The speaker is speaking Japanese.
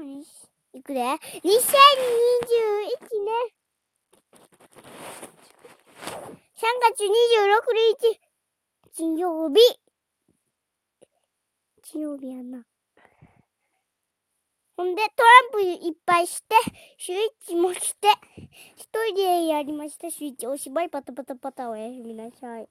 何いくで ?2021 年。3月26日、金曜日。金曜日やな。ほんで、トランプいっぱいして、シュイッチもして、一人でやりました、シュイッチ。お芝居パタパタパタおやすみなさい。